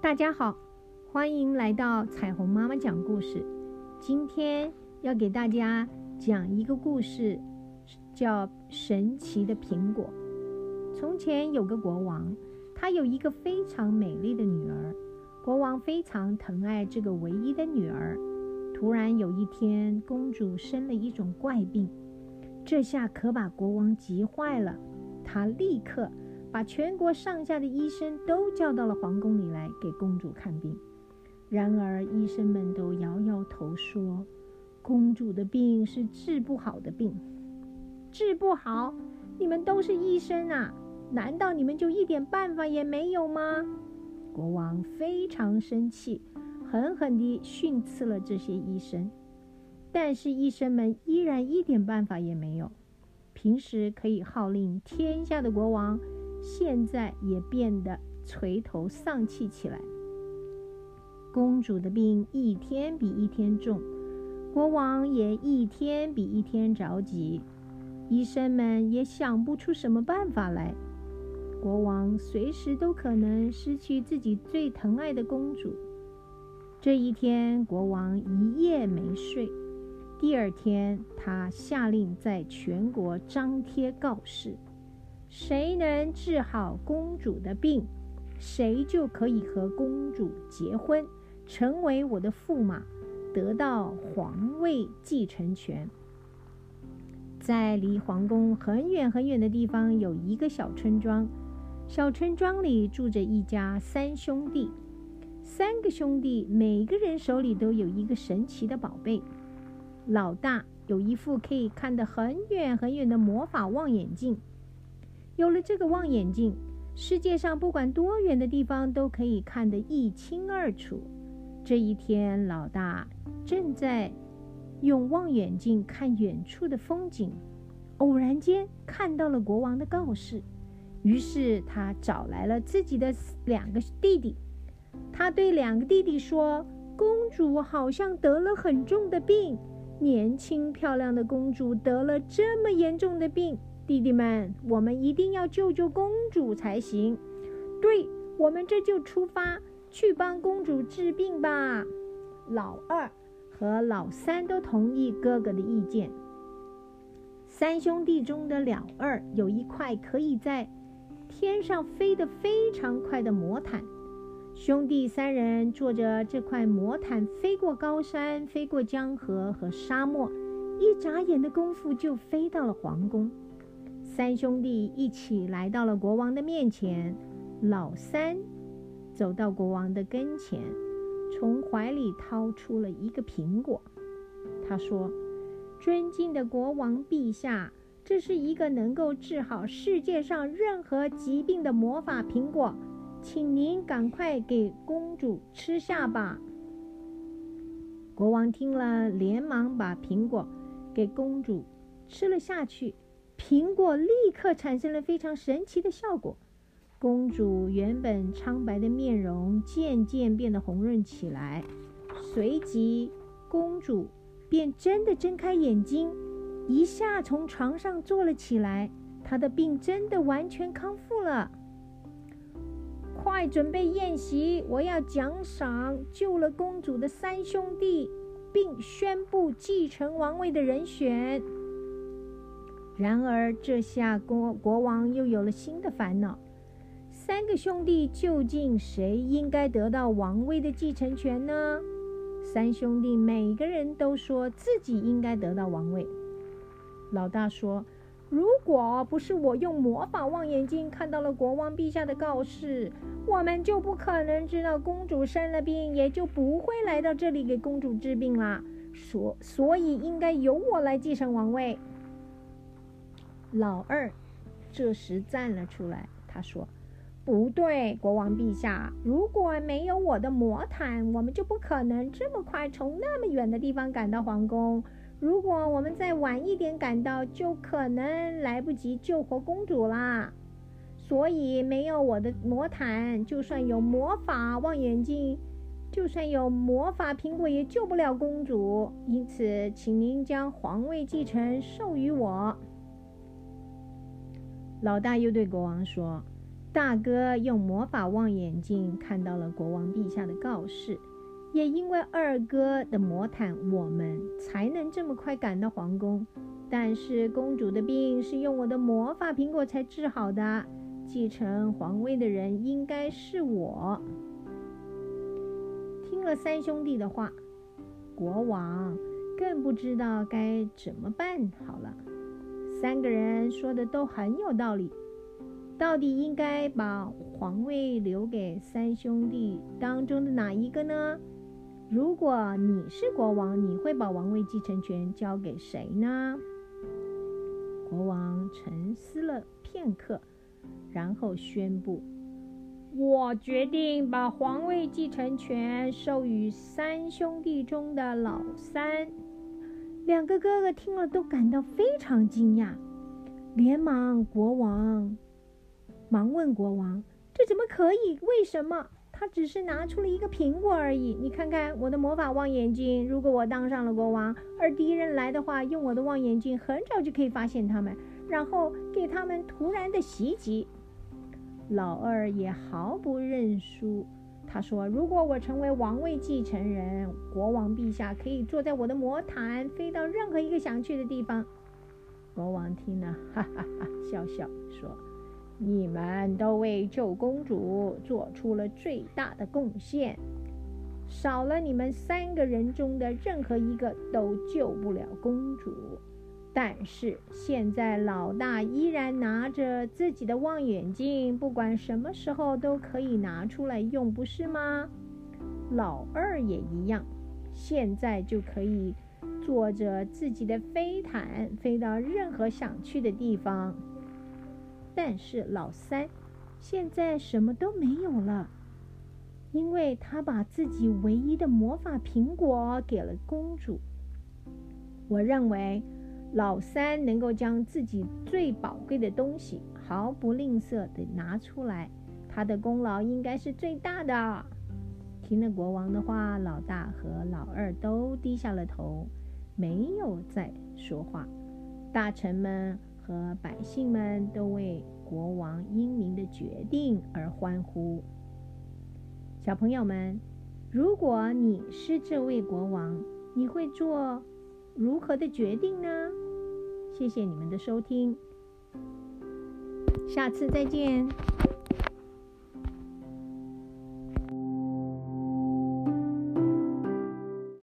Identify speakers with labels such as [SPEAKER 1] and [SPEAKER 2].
[SPEAKER 1] 大家好，欢迎来到彩虹妈妈讲故事。今天要给大家讲一个故事，叫《神奇的苹果》。从前有个国王，他有一个非常美丽的女儿。国王非常疼爱这个唯一的女儿。突然有一天，公主生了一种怪病，这下可把国王急坏了。他立刻。把全国上下的医生都叫到了皇宫里来给公主看病。然而，医生们都摇摇头说：“公主的病是治不好的病，治不好！你们都是医生啊，难道你们就一点办法也没有吗？”国王非常生气，狠狠地训斥了这些医生。但是，医生们依然一点办法也没有。平时可以号令天下的国王。现在也变得垂头丧气起来。公主的病一天比一天重，国王也一天比一天着急，医生们也想不出什么办法来。国王随时都可能失去自己最疼爱的公主。这一天，国王一夜没睡。第二天，他下令在全国张贴告示。谁能治好公主的病，谁就可以和公主结婚，成为我的驸马，得到皇位继承权。在离皇宫很远很远的地方，有一个小村庄。小村庄里住着一家三兄弟，三个兄弟每个人手里都有一个神奇的宝贝。老大有一副可以看得很远很远的魔法望远镜。有了这个望远镜，世界上不管多远的地方都可以看得一清二楚。这一天，老大正在用望远镜看远处的风景，偶然间看到了国王的告示，于是他找来了自己的两个弟弟。他对两个弟弟说：“公主好像得了很重的病，年轻漂亮的公主得了这么严重的病。”弟弟们，我们一定要救救公主才行。对，我们这就出发去帮公主治病吧。老二和老三都同意哥哥的意见。三兄弟中的老二有一块可以在天上飞得非常快的魔毯，兄弟三人坐着这块魔毯飞过高山，飞过江河和沙漠，一眨眼的功夫就飞到了皇宫。三兄弟一起来到了国王的面前。老三走到国王的跟前，从怀里掏出了一个苹果。他说：“尊敬的国王陛下，这是一个能够治好世界上任何疾病的魔法苹果，请您赶快给公主吃下吧。”国王听了，连忙把苹果给公主吃了下去。苹果立刻产生了非常神奇的效果，公主原本苍白的面容渐渐变得红润起来，随即公主便真的睁开眼睛，一下从床上坐了起来，她的病真的完全康复了。快准备宴席，我要奖赏救了公主的三兄弟，并宣布继承王位的人选。然而，这下国国王又有了新的烦恼：三个兄弟究竟谁应该得到王位的继承权呢？三兄弟每个人都说自己应该得到王位。老大说：“如果不是我用魔法望远镜看到了国王陛下的告示，我们就不可能知道公主生了病，也就不会来到这里给公主治病啦。所所以，应该由我来继承王位。”老二这时站了出来，他说：“不对，国王陛下，如果没有我的魔毯，我们就不可能这么快从那么远的地方赶到皇宫。如果我们再晚一点赶到，就可能来不及救活公主啦。所以，没有我的魔毯，就算有魔法望远镜，就算有魔法苹果，也救不了公主。因此，请您将皇位继承授予我。”老大又对国王说：“大哥用魔法望远镜看到了国王陛下的告示，也因为二哥的魔毯，我们才能这么快赶到皇宫。但是公主的病是用我的魔法苹果才治好的，继承皇位的人应该是我。听了三兄弟的话，国王更不知道该怎么办好了。三个人说的都很有道理。到底应该把皇位留给三兄弟当中的哪一个呢？如果你是国王，你会把王位继承权交给谁呢？国王沉思了片刻，然后宣布：“我决定把皇位继承权授予三兄弟中的老三。”两个哥哥听了都感到非常惊讶，连忙国王。忙问国王：“这怎么可以？为什么？他只是拿出了一个苹果而已。你看看我的魔法望远镜。如果我当上了国王，而敌人来的话，用我的望远镜很早就可以发现他们，然后给他们突然的袭击。”老二也毫不认输，他说：“如果我成为王位继承人，国王陛下可以坐在我的魔毯，飞到任何一个想去的地方。”国王听了，哈哈哈，笑笑说。你们都为救公主做出了最大的贡献，少了你们三个人中的任何一个都救不了公主。但是现在老大依然拿着自己的望远镜，不管什么时候都可以拿出来用，不是吗？老二也一样，现在就可以坐着自己的飞毯飞到任何想去的地方。但是老三现在什么都没有了，因为他把自己唯一的魔法苹果给了公主。我认为老三能够将自己最宝贵的东西毫不吝啬地拿出来，他的功劳应该是最大的。听了国王的话，老大和老二都低下了头，没有再说话。大臣们。和百姓们都为国王英明的决定而欢呼。小朋友们，如果你是这位国王，你会做如何的决定呢？谢谢你们的收听，下次再见。